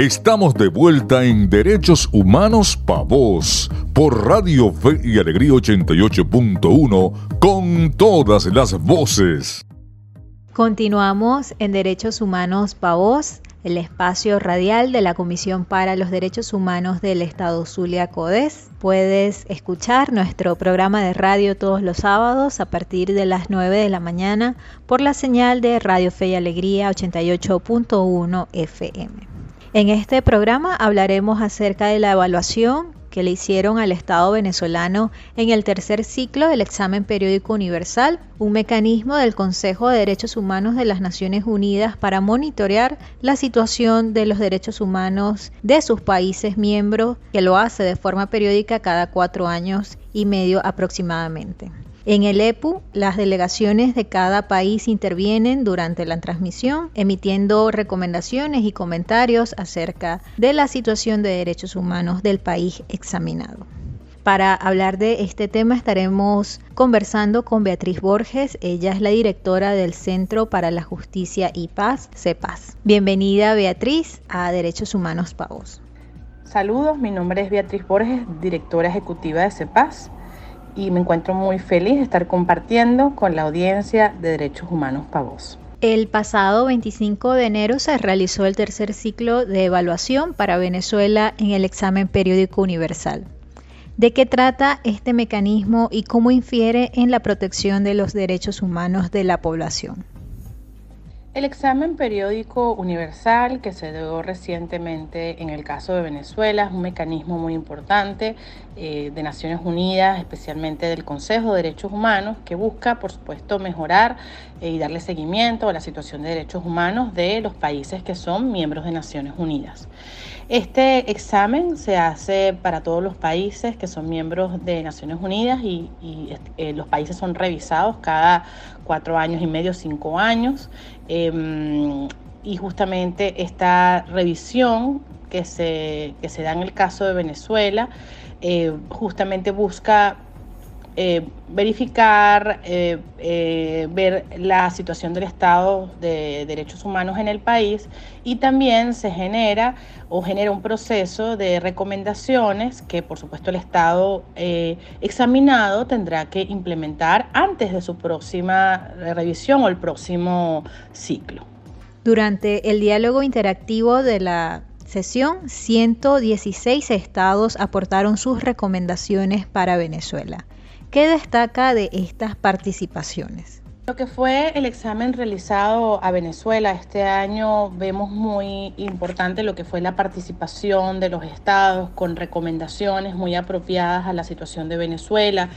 Estamos de vuelta en Derechos Humanos Pa' Vos por Radio Fe y Alegría 88.1 con todas las voces. Continuamos en Derechos Humanos Pa' Vos, el espacio radial de la Comisión para los Derechos Humanos del Estado Zulia Codes. Puedes escuchar nuestro programa de radio todos los sábados a partir de las 9 de la mañana por la señal de Radio Fe y Alegría 88.1 FM. En este programa hablaremos acerca de la evaluación que le hicieron al Estado venezolano en el tercer ciclo del examen periódico universal, un mecanismo del Consejo de Derechos Humanos de las Naciones Unidas para monitorear la situación de los derechos humanos de sus países miembros, que lo hace de forma periódica cada cuatro años y medio aproximadamente. En el EPU, las delegaciones de cada país intervienen durante la transmisión, emitiendo recomendaciones y comentarios acerca de la situación de derechos humanos del país examinado. Para hablar de este tema estaremos conversando con Beatriz Borges. Ella es la directora del Centro para la Justicia y Paz, CEPAS. Bienvenida Beatriz a Derechos Humanos Pavos. Saludos, mi nombre es Beatriz Borges, directora ejecutiva de CEPAS y me encuentro muy feliz de estar compartiendo con la audiencia de Derechos Humanos Pavos. El pasado 25 de enero se realizó el tercer ciclo de evaluación para Venezuela en el examen periódico universal. ¿De qué trata este mecanismo y cómo infiere en la protección de los derechos humanos de la población? El examen periódico universal que se dio recientemente en el caso de Venezuela es un mecanismo muy importante eh, de Naciones Unidas, especialmente del Consejo de Derechos Humanos, que busca, por supuesto, mejorar eh, y darle seguimiento a la situación de derechos humanos de los países que son miembros de Naciones Unidas. Este examen se hace para todos los países que son miembros de Naciones Unidas y, eh, los países son revisados cada cuatro años y medio, cinco años. Em, y justamente esta revisión que se, que se da en el caso de Venezuela eh, justamente busca eh, verificar, eh, eh, ver la situación del Estado de Derechos Humanos en el país y también se genera o genera un proceso de recomendaciones que por supuesto el Estado examinado tendrá que implementar antes de su próxima revisión o el próximo ciclo. Durante el diálogo interactivo de la sesión, 116 estados aportaron sus recomendaciones para Venezuela. ¿Qué destaca de estas participaciones? Lo que fue el examen realizado a Venezuela este año, vemos muy importante lo que fue la participación de los estados con recomendaciones muy apropiadas a la situación de Venezuela,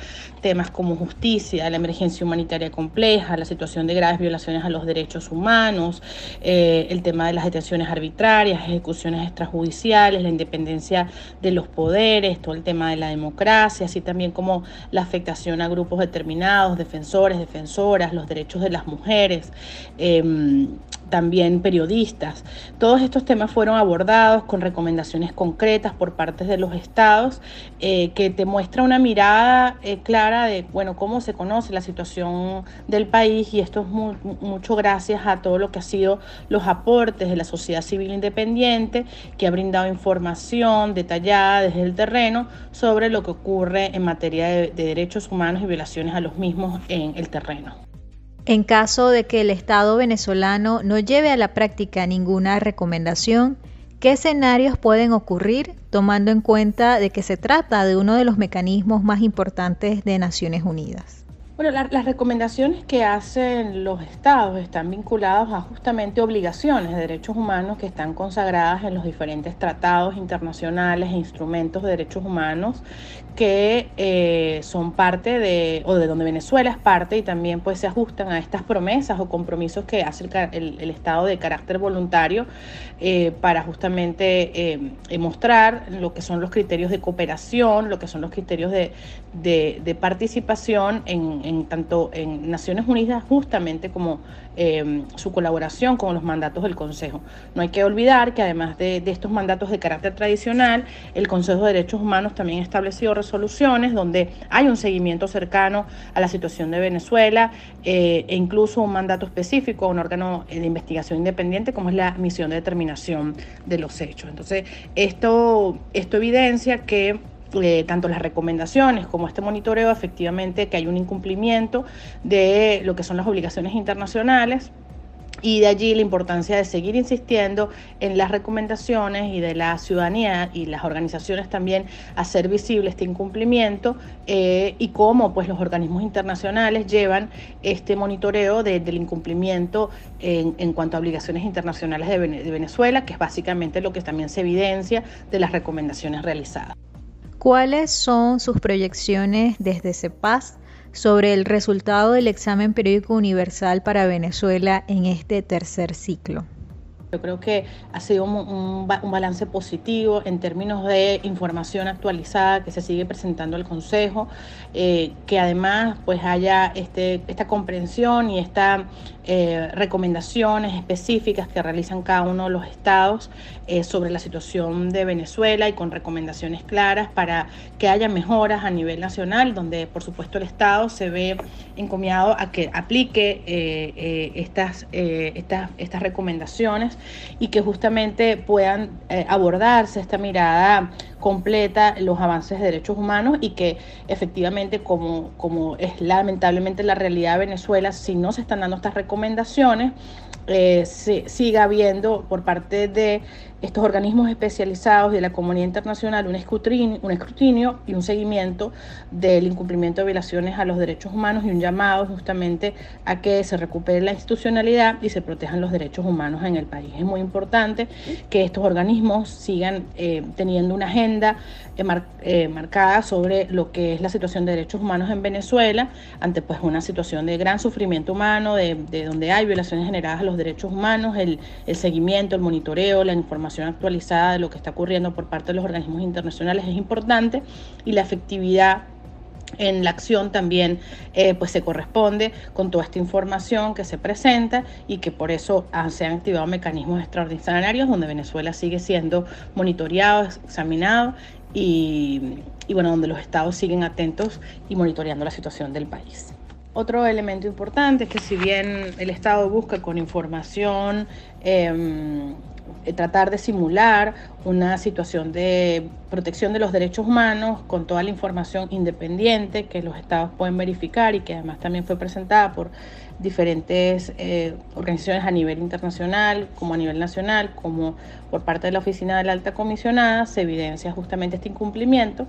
temas como justicia, la emergencia humanitaria compleja, la situación de graves violaciones a los derechos humanos, eh, el tema de las detenciones arbitrarias, ejecuciones extrajudiciales, la independencia de los poderes, todo el tema de la democracia, así también como la afectación a grupos determinados, defensores, defensoras, los derechos de las mujeres, em, también periodistas. Todos estos temas fueron abordados con recomendaciones concretas por parte de los estados eh, que te muestra una mirada eh, clara de bueno cómo se conoce la situación del país y esto es mucho gracias a todo lo que ha sido los aportes de la sociedad civil independiente que ha brindado información detallada desde el terreno sobre lo que ocurre en materia de derechos humanos y violaciones a los mismos en el terreno. En caso de que el Estado venezolano no lleve a la práctica ninguna recomendación, ¿qué escenarios pueden ocurrir tomando en cuenta de que se trata de uno de los mecanismos más importantes de Naciones Unidas? Bueno, las recomendaciones que hacen los estados están vinculadas a justamente obligaciones de derechos humanos que están consagradas en los diferentes tratados internacionales e instrumentos de derechos humanos que eh, son parte de, o de donde Venezuela es parte y también pues se ajustan a estas promesas o compromisos que hace el, Estado de carácter voluntario eh, para justamente eh, mostrar lo que son los criterios de cooperación, lo que son los criterios de participación en en, tanto en Naciones Unidas justamente como em, su colaboración con los mandatos del Consejo. No hay que olvidar que además de, estos mandatos de carácter tradicional, el Consejo de Derechos Humanos también ha establecido resoluciones donde hay un seguimiento cercano a la situación de Venezuela eh, e incluso un mandato específico a un órgano de investigación independiente como es la misión de determinación de los hechos. Entonces, esto, esto evidencia que eh, tanto las recomendaciones como este monitoreo, efectivamente que hay un incumplimiento de lo que son las obligaciones internacionales y de allí la importancia de seguir insistiendo en las recomendaciones y de la ciudadanía y las organizaciones también hacer visible este incumplimiento eh, y cómo pues los organismos internacionales llevan este monitoreo del incumplimiento en, en, cuanto a obligaciones internacionales de Venezuela, que es básicamente lo que también se evidencia de las recomendaciones realizadas. ¿Cuáles son sus proyecciones desde CEPAS sobre el resultado del examen periódico universal para Venezuela en este tercer ciclo? Yo creo que ha sido un, balance positivo en términos de información actualizada que se sigue presentando al Consejo, eh, que además pues haya este, esta comprensión y estas eh, recomendaciones específicas que realizan cada uno de los estados eh, sobre la situación de Venezuela y con recomendaciones claras para que haya mejoras a nivel nacional, donde por supuesto el Estado se ve encomiado a que aplique estas, estas, estas recomendaciones y que justamente puedan eh, abordarse esta mirada completa los avances de derechos humanos y que efectivamente como, como es lamentablemente la realidad de Venezuela, si no se están dando estas recomendaciones, eh, se, siga habiendo por parte de estos organismos especializados de la comunidad internacional un escrutinio, un escrutinio y un seguimiento del incumplimiento de violaciones a los derechos humanos y un llamado justamente a que se recupere la institucionalidad y se protejan los derechos humanos en el país. Es muy importante que estos organismos sigan eh, teniendo una agenda eh, eh, marcada sobre lo que es la situación de derechos humanos en Venezuela ante pues una situación de gran sufrimiento humano, de, donde hay violaciones generadas a los derechos humanos, el, el seguimiento, el monitoreo, la información actualizada de lo que está ocurriendo por parte de los organismos internacionales es importante y la efectividad en la acción también eh, pues se corresponde con toda esta información que se presenta y que por eso se han activado mecanismos extraordinarios donde Venezuela sigue siendo monitoreado, examinado y, bueno, donde los estados siguen atentos y monitoreando la situación del país. Otro elemento importante es que si bien el Estado busca con información eh, tratar de simular una situación de protección de los derechos humanos con toda la información independiente que los estados pueden verificar y que además también fue presentada por diferentes eh, organizaciones a nivel internacional, como a nivel nacional, como por parte de la Oficina de la Alta Comisionada, se evidencia justamente este incumplimiento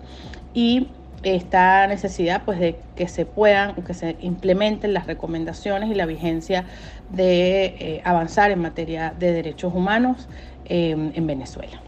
y esta necesidad pues de que se puedan, que se implementen las recomendaciones y la vigencia de eh, avanzar en materia de derechos humanos em, en Venezuela.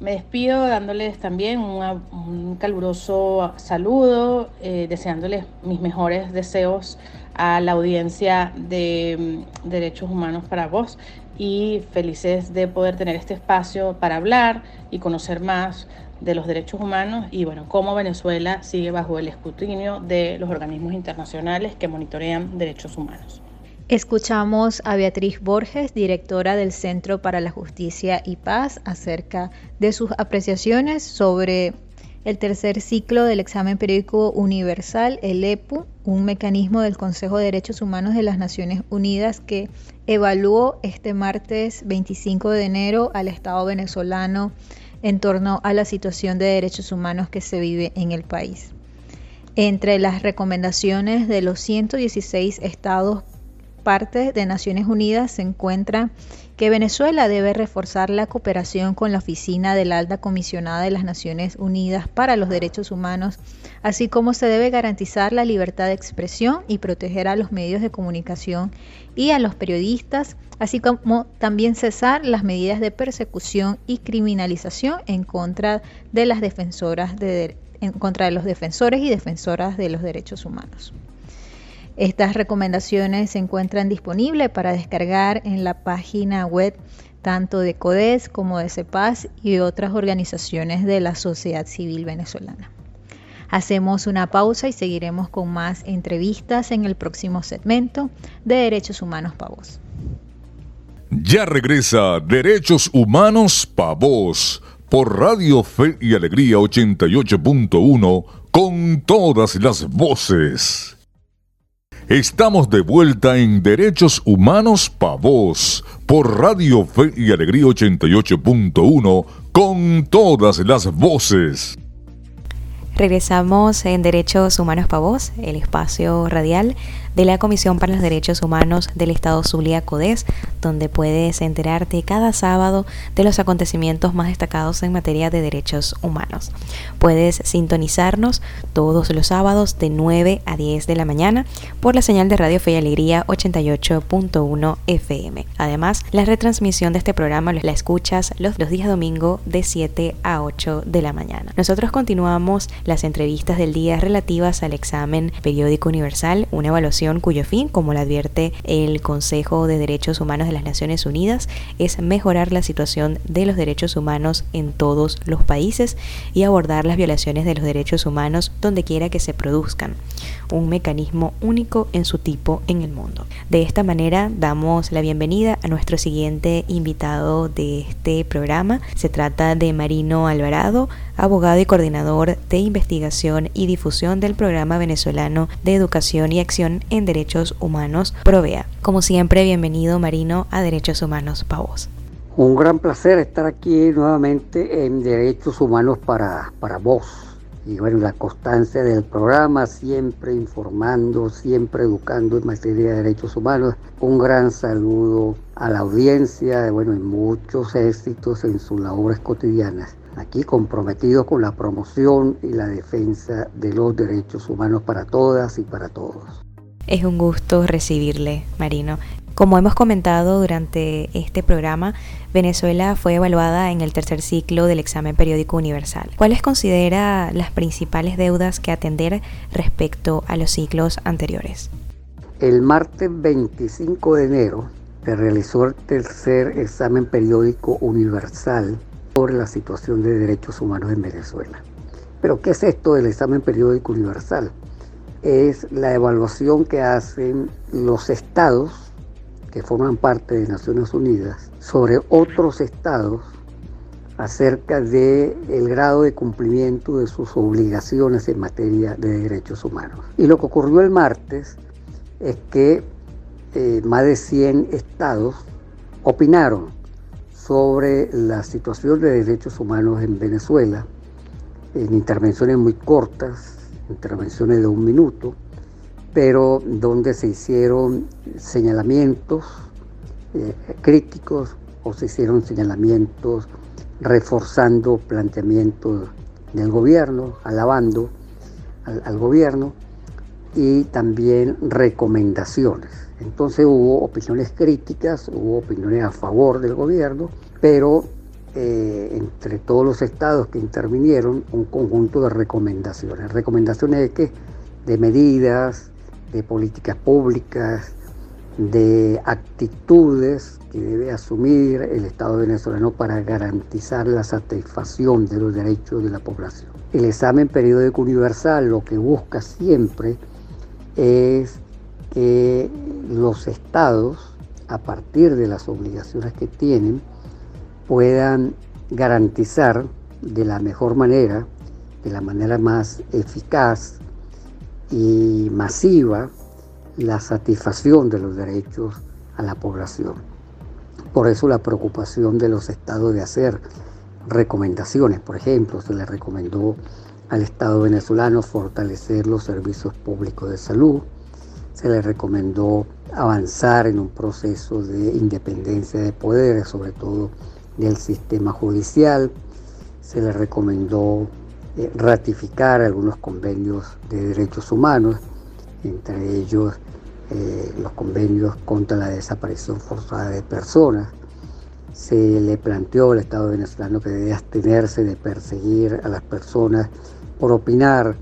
Me despido dándoles también un caluroso saludo, eh, deseándoles mis mejores deseos a la audiencia de em, Derechos Humanos para Vos y felices de poder tener este espacio para hablar y conocer más de los derechos humanos y bueno, cómo Venezuela sigue bajo el escrutinio de los organismos internacionales que monitorean derechos humanos. Escuchamos a Beatriz Borges, directora del Centro para la Justicia y Paz, acerca de sus apreciaciones sobre el tercer ciclo del examen periódico universal, el EPU, un mecanismo del Consejo de Derechos Humanos de las Naciones Unidas que evaluó este martes 25 de enero al Estado venezolano en torno a la situación de derechos humanos que se vive en el país. Entre las recomendaciones de los 116 estados parte de Naciones Unidas se encuentra que Venezuela debe reforzar la cooperación con la Oficina de la Alta Comisionada de las Naciones Unidas para los Derechos Humanos, así como se debe garantizar la libertad de expresión y proteger a los medios de comunicación y a los periodistas así como también cesar las medidas de persecución y criminalización en contra de las defensoras de, en contra de los defensores y defensoras de los derechos humanos. Estas recomendaciones se encuentran disponibles para descargar en la página web tanto de CODES como de CEPAS y otras organizaciones de la sociedad civil venezolana. Hacemos una pausa y seguiremos con más entrevistas en el próximo segmento de Derechos Humanos Pavos. Ya regresa Derechos Humanos Pavos por Radio Fe y Alegría 88.1 con todas las voces. Estamos de vuelta en Derechos Humanos Pavos por Radio Fe y Alegría 88.1 con todas las voces. Regresamos en Derechos Humanos para Vos, el espacio radial de la Comisión para los Derechos Humanos del Estado Zulia Codés, donde puedes enterarte cada sábado de los acontecimientos más destacados en materia de derechos humanos. Puedes sintonizarnos todos los sábados de 9 a 10 de la mañana por la señal de Radio Fe y Alegría 88.1 FM. Además, la retransmisión de este programa la escuchas los, los días domingo de 7 a 8 de la mañana. Nosotros continuamos las entrevistas del día relativas al examen periódico universal, una evaluación cuyo fin, como lo advierte el Consejo de Derechos Humanos de las Naciones Unidas, es mejorar la situación de los derechos humanos en todos los países y abordar las violaciones de los derechos humanos donde quiera que se produzcan, un mecanismo único en su tipo en el mundo. De esta manera damos la bienvenida a nuestro siguiente invitado de este programa. Se trata de Marino Alvarado, abogado y coordinador de investigación y difusión del programa venezolano de educación y acción en derechos humanos Provea. Como siempre, bienvenido Marino a Derechos Humanos Pavos. Un gran placer estar aquí nuevamente en Derechos Humanos para, para vos. Y bueno, la constancia del programa, siempre informando, siempre educando en materia de derechos humanos. Un gran saludo a la audiencia, bueno, y muchos éxitos en sus labores cotidianas aquí comprometidos con la promoción y la defensa de los derechos humanos para todas y para todos. Es un gusto recibirle, Marino. Como hemos comentado durante este programa, Venezuela fue evaluada en el tercer ciclo del examen periódico universal. ¿Cuáles considera las principales deudas que atender respecto a los ciclos anteriores? El martes 25 de enero se realizó el tercer examen periódico universal por la situación de derechos humanos en Venezuela. Pero ¿qué es esto del examen periódico universal? Es la evaluación que hacen los estados que forman parte de Naciones Unidas sobre otros estados acerca del el grado de cumplimiento de sus obligaciones en materia de derechos humanos. Y lo que ocurrió el martes es que eh, más de 100 estados opinaron sobre la situación de derechos humanos en Venezuela, en intervenciones muy cortas, intervenciones de un minuto, pero donde se hicieron señalamientos eh, críticos o se hicieron señalamientos reforzando planteamientos del gobierno, alabando al gobierno y también recomendaciones. Entonces hubo opiniones críticas, hubo opiniones a favor del gobierno, pero eh, entre todos los estados que intervinieron, un conjunto de recomendaciones. Recomendaciones de? De medidas, de políticas públicas, de actitudes que debe asumir el Estado venezolano para garantizar la satisfacción de los derechos de la población. El examen periódico universal lo que busca siempre es que los estados, a partir de las obligaciones que tienen, puedan garantizar de la mejor manera, de la manera más eficaz y masiva, la satisfacción de los derechos a la población. Por eso la preocupación de los estados de hacer recomendaciones. Por ejemplo, se le recomendó al Estado venezolano fortalecer los servicios públicos de salud, se le recomendó avanzar en un proceso de independencia de poderes, sobre todo del sistema judicial, se le recomendó eh, ratificar algunos convenios de derechos humanos, entre ellos eh, los convenios contra la desaparición forzada de personas. Se le planteó al Estado venezolano que debe abstenerse de perseguir a las personas por opinar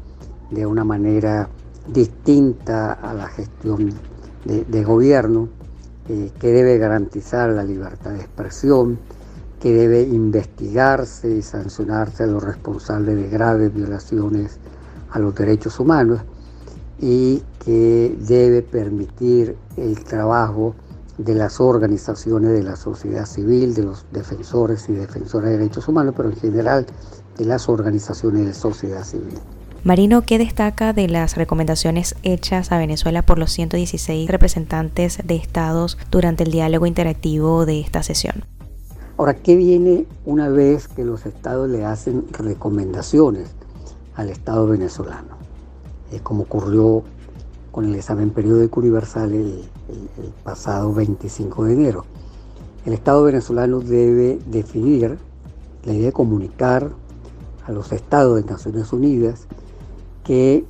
de una manera distinta a la gestión de, gobierno, eh, que debe garantizar la libertad de expresión, que debe investigarse y sancionarse a los responsables de graves violaciones a los derechos humanos y que debe permitir el trabajo de las organizaciones de la sociedad civil, de los defensores y defensoras de derechos humanos, pero en general de las organizaciones de sociedad civil. Marino, ¿qué destaca de las recomendaciones hechas a Venezuela por los 116 representantes de estados durante el diálogo interactivo de esta sesión? Ahora, ¿qué viene una vez que los estados le hacen recomendaciones al Estado venezolano? Es como ocurrió con el examen periódico universal el, el pasado 25 de enero. El Estado venezolano debe definir, le debe comunicar a los estados de Naciones Unidas que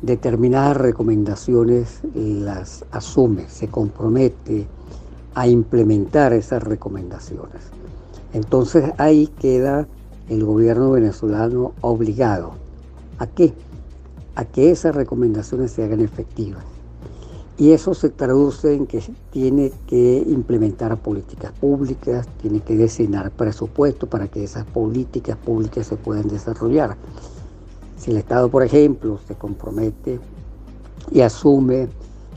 determinadas recomendaciones las asume, se compromete a implementar esas recomendaciones. Entonces ahí queda el gobierno venezolano obligado. ¿A qué? A que esas recomendaciones se hagan efectivas. Y eso se traduce en que tiene que implementar políticas públicas, tiene que designar presupuesto para que esas políticas públicas se puedan desarrollar. Si el Estado, por ejemplo, se compromete y asume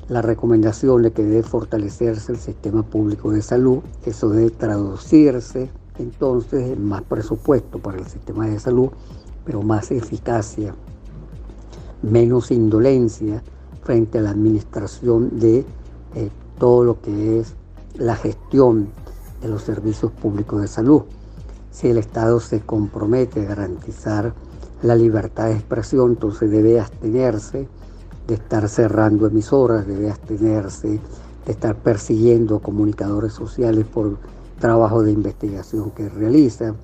la recomendación de que debe fortalecerse el sistema público de salud, eso debe traducirse entonces en más presupuesto para el sistema de salud, pero más eficacia, menos indolencia frente a la administración de eh, todo lo que es la gestión de los servicios públicos de salud. Si el Estado se compromete a garantizar la libertad de expresión, entonces debe abstenerse de estar cerrando emisoras, debe abstenerse de estar persiguiendo comunicadores sociales por trabajo de investigación que realiza.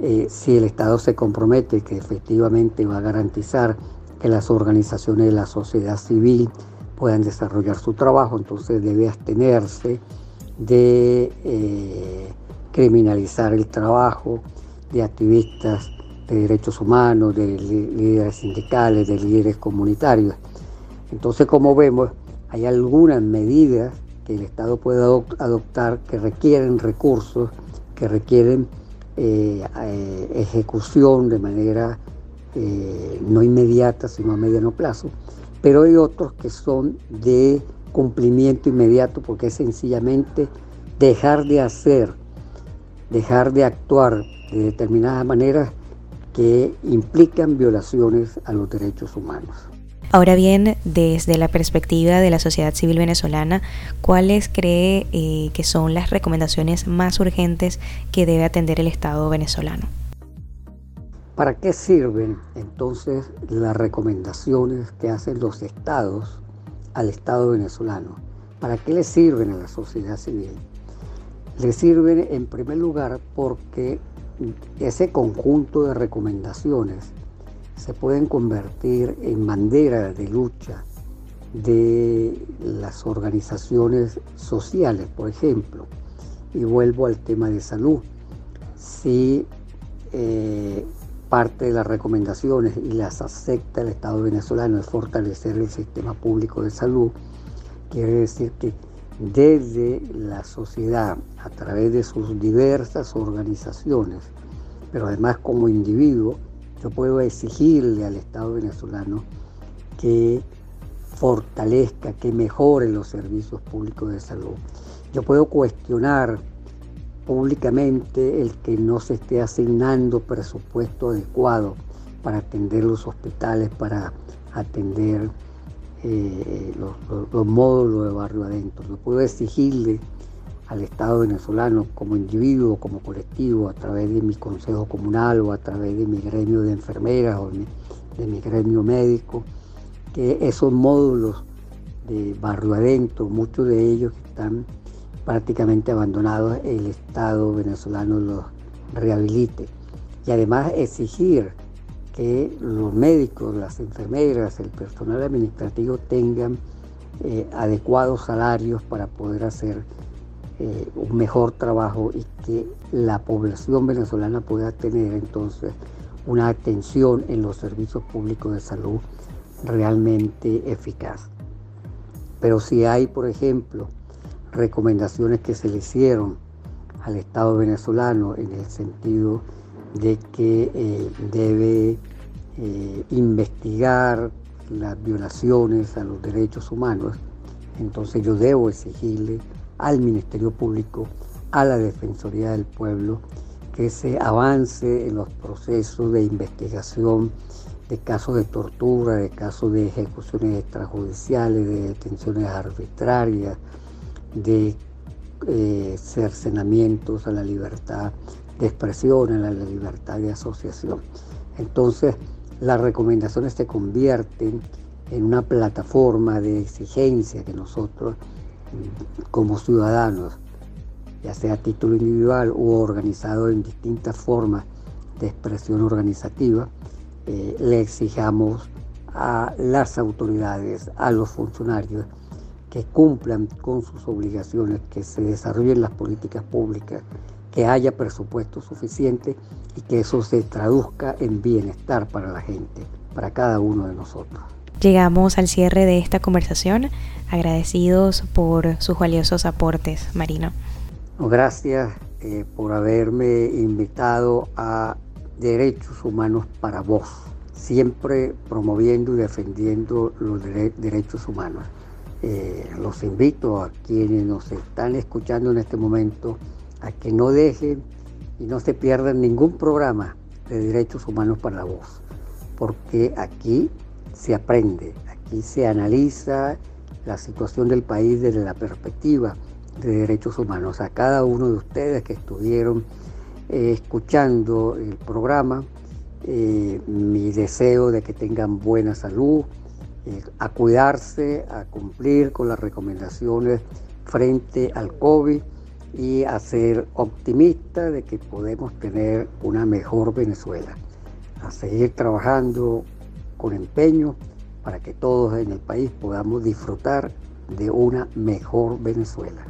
Eh, si el Estado se compromete que efectivamente va a garantizar que las organizaciones de la sociedad civil puedan desarrollar su trabajo, entonces debe abstenerse de eh, criminalizar el trabajo de activistas de derechos humanos, de líderes sindicales, de líderes comunitarios. Entonces, como vemos, hay algunas medidas que el Estado puede adoptar que requieren recursos, que requieren eh, eh, ejecución de manera eh, no inmediata, sino a mediano plazo, pero hay otros que son de cumplimiento inmediato porque es sencillamente dejar de hacer, dejar de actuar de determinadas maneras que implican violaciones a los derechos humanos. Ahora bien, desde la perspectiva de la sociedad civil venezolana, ¿cuáles cree eh, que son las recomendaciones más urgentes que debe atender el Estado venezolano? ¿Para qué sirven entonces las recomendaciones que hacen los estados al Estado venezolano? ¿Para qué le sirven a la sociedad civil? Le sirven en primer lugar porque ese conjunto de recomendaciones se pueden convertir en bandera de lucha de las organizaciones sociales, por ejemplo. Y vuelvo al tema de salud. Si eh, parte de las recomendaciones y las acepta el Estado venezolano es fortalecer el sistema público de salud, quiere decir que desde la sociedad, a través de sus diversas organizaciones, pero además como individuo, yo puedo exigirle al Estado venezolano que fortalezca, que mejore los servicios públicos de salud. Yo puedo cuestionar públicamente el que no se esté asignando presupuesto adecuado para atender los hospitales, para atender eh, los, módulos de barrio adentro. Yo puedo exigirle al Estado venezolano como individuo, como colectivo, a través de mi consejo comunal o a través de mi gremio de enfermeras o de mi gremio médico, que esos módulos de barrio adentro, muchos de ellos están prácticamente abandonados, el Estado venezolano los rehabilite. Y además exigir que los médicos, las enfermeras, el personal administrativo tengan eh, adecuados salarios para poder hacer eh, un mejor trabajo y que la población venezolana pueda tener entonces una atención en los servicios públicos de salud realmente eficaz. Pero si hay, por ejemplo, recomendaciones que se le hicieron al Estado venezolano en el sentido de que eh, debe eh, investigar las violaciones a los derechos humanos, entonces yo debo exigirle al Ministerio Público, a la Defensoría del Pueblo, que se avance en los procesos de investigación de casos de tortura, de casos de ejecuciones extrajudiciales, de detenciones arbitrarias, de eh, cercenamientos a la libertad de expresión, a la libertad de asociación. Entonces, las recomendaciones se convierten en una plataforma de exigencia que nosotros, como ciudadanos, ya sea a título individual o organizado en distintas formas de expresión organizativa, eh, le exijamos a las autoridades, a los funcionarios, que cumplan con sus obligaciones, que se desarrollen las políticas públicas, que haya presupuesto suficiente y que eso se traduzca en bienestar para la gente, para cada uno de nosotros. Llegamos al cierre de esta conversación, agradecidos por sus valiosos aportes, Marino. Gracias eh, por haberme invitado a Derechos Humanos para Vos, siempre promoviendo y defendiendo los derechos humanos. Eh, los invito a quienes nos están escuchando en este momento a que no dejen y no se pierdan ningún programa de derechos humanos para la voz, porque aquí se aprende, aquí se analiza la situación del país desde la perspectiva de derechos humanos. A cada uno de ustedes que estuvieron eh, escuchando el programa, eh, mi deseo de que tengan buena salud, eh, a cuidarse, a cumplir con las recomendaciones frente al COVID y a ser optimista de que podemos tener una mejor Venezuela, a seguir trabajando con empeño para que todos en el país podamos disfrutar de una mejor Venezuela.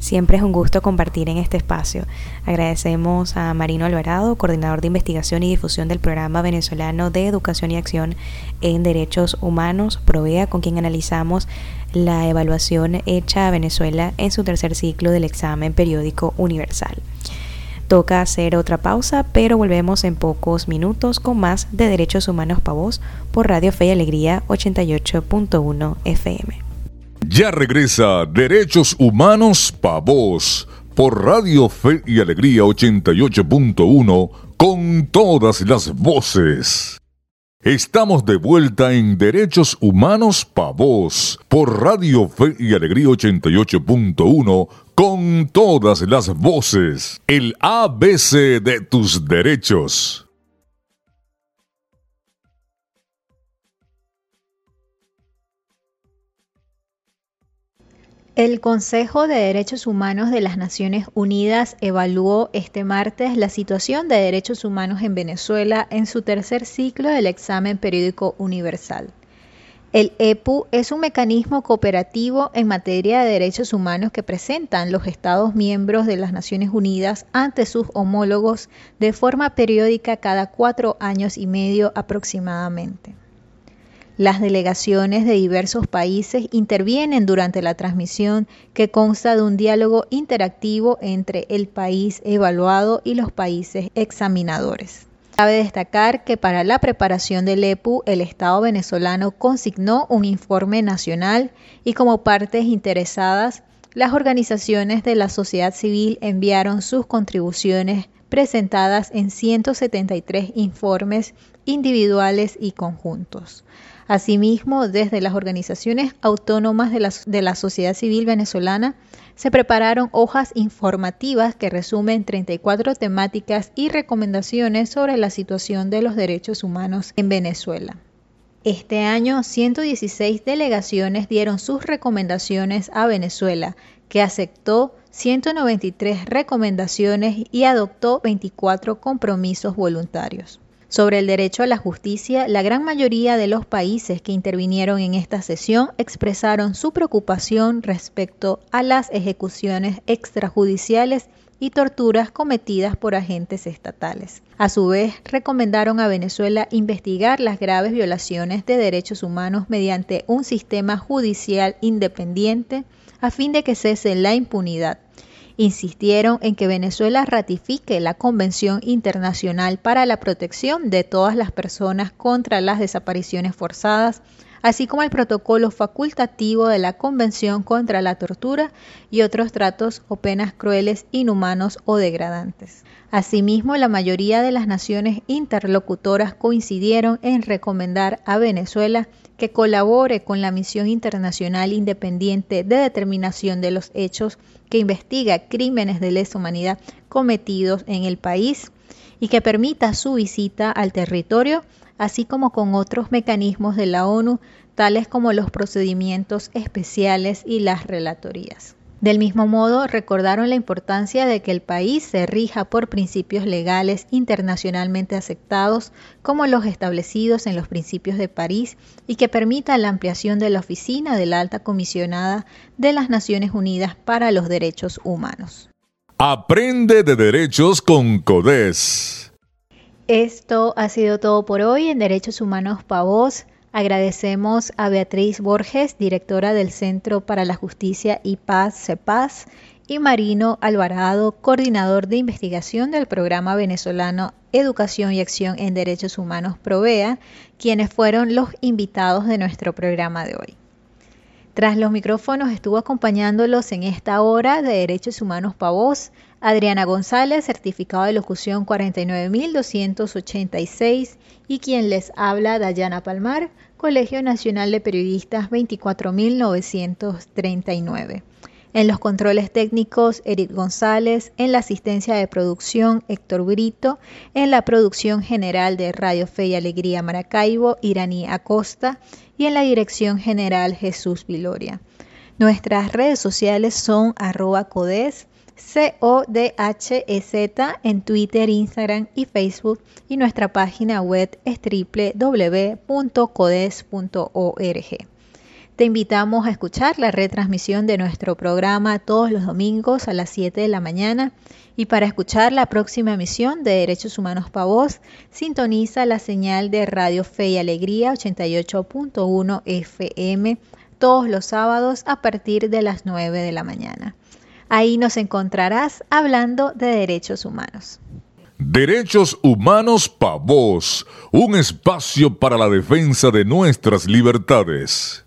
Siempre es un gusto compartir en este espacio. Agradecemos a Marino Alvarado, coordinador de investigación y difusión del programa venezolano de educación y acción en derechos humanos, Provea, con quien analizamos la evaluación hecha a Venezuela en su tercer ciclo del examen periódico universal. Toca hacer otra pausa, pero volvemos en pocos minutos con más de Derechos Humanos para Vos por Radio Fe y Alegría 88.1 FM. Ya regresa Derechos Humanos Pa' Vos por Radio Fe y Alegría 88.1 con todas las voces. Estamos de vuelta en Derechos Humanos Pa' Vos por Radio Fe y Alegría 88.1 con todas las voces. El ABC de tus derechos. El Consejo de Derechos Humanos de las Naciones Unidas evaluó este martes la situación de derechos humanos en Venezuela en su tercer ciclo del examen periódico universal. El EPU es un mecanismo cooperativo en materia de derechos humanos que presentan los Estados miembros de las Naciones Unidas ante sus homólogos de forma periódica cada cuatro años y medio aproximadamente. Las delegaciones de diversos países intervienen durante la transmisión que consta de un diálogo interactivo entre el país evaluado y los países examinadores. Cabe destacar que para la preparación del EPU el Estado venezolano consignó un informe nacional y como partes interesadas, las organizaciones de la sociedad civil enviaron sus contribuciones presentadas en 173 informes individuales y conjuntos. Asimismo, desde las organizaciones autónomas de la, de la, sociedad civil venezolana se prepararon hojas informativas que resumen 34 temáticas y recomendaciones sobre la situación de los derechos humanos en Venezuela. Este año, 116 delegaciones dieron sus recomendaciones a Venezuela, que aceptó 193 recomendaciones y adoptó 24 compromisos voluntarios. Sobre el derecho a la justicia, la gran mayoría de los países que intervinieron en esta sesión expresaron su preocupación respecto a las ejecuciones extrajudiciales y torturas cometidas por agentes estatales. A su vez, recomendaron a Venezuela investigar las graves violaciones de derechos humanos mediante un sistema judicial independiente a fin de que cese la impunidad insistieron en que Venezuela ratifique la Convención Internacional para la Protección de todas las personas contra las desapariciones forzadas, así como el protocolo facultativo de la Convención contra la Tortura y otros tratos o penas crueles, inhumanos o degradantes. Asimismo, la mayoría de las naciones interlocutoras coincidieron en recomendar a Venezuela que colabore con la misión internacional independiente de determinación de los hechos que investiga crímenes de lesa humanidad cometidos en el país y que permita su visita al territorio, así como con otros mecanismos de la ONU, tales como los procedimientos especiales y las relatorías. Del mismo modo, recordaron la importancia de que el país se rija por principios legales internacionalmente aceptados como los establecidos en los principios de París y que permita la ampliación de la oficina de la alta comisionada de las Naciones Unidas para los Derechos Humanos. Aprende de derechos con CODES. Esto ha sido todo por hoy en Derechos Humanos Pavos. Agradecemos a Beatriz Borges, directora del Centro para la Justicia y Paz, CEPAZ, y Marino Alvarado, coordinador de investigación del programa venezolano Educación y Acción en Derechos Humanos Provea, quienes fueron los invitados de nuestro programa de hoy. Tras los micrófonos estuvo acompañándolos en esta hora de Derechos Humanos Pavos Adriana González, certificado de locución 49286 y quien les habla Dayana Palmar, Colegio Nacional de Periodistas 24939. En los controles técnicos, Eric González, en la asistencia de producción, Héctor Brito, en la producción general de Radio Fe y Alegría Maracaibo, Iraní Acosta, y en la dirección general, Jesús Viloria. Nuestras redes sociales son arroba codes, C-O-D-H-E-Z en Twitter, Instagram y Facebook y nuestra página web es www.codes.org. Te invitamos a escuchar la retransmisión de nuestro programa todos los domingos a las 7 de la mañana y para escuchar la próxima emisión de Derechos Humanos para sintoniza la señal de Radio Fe y Alegría 88.1 FM todos los sábados a partir de las 9 de la mañana. Ahí nos encontrarás hablando de derechos humanos. Derechos Humanos Pa' Vos, un espacio para la defensa de nuestras libertades.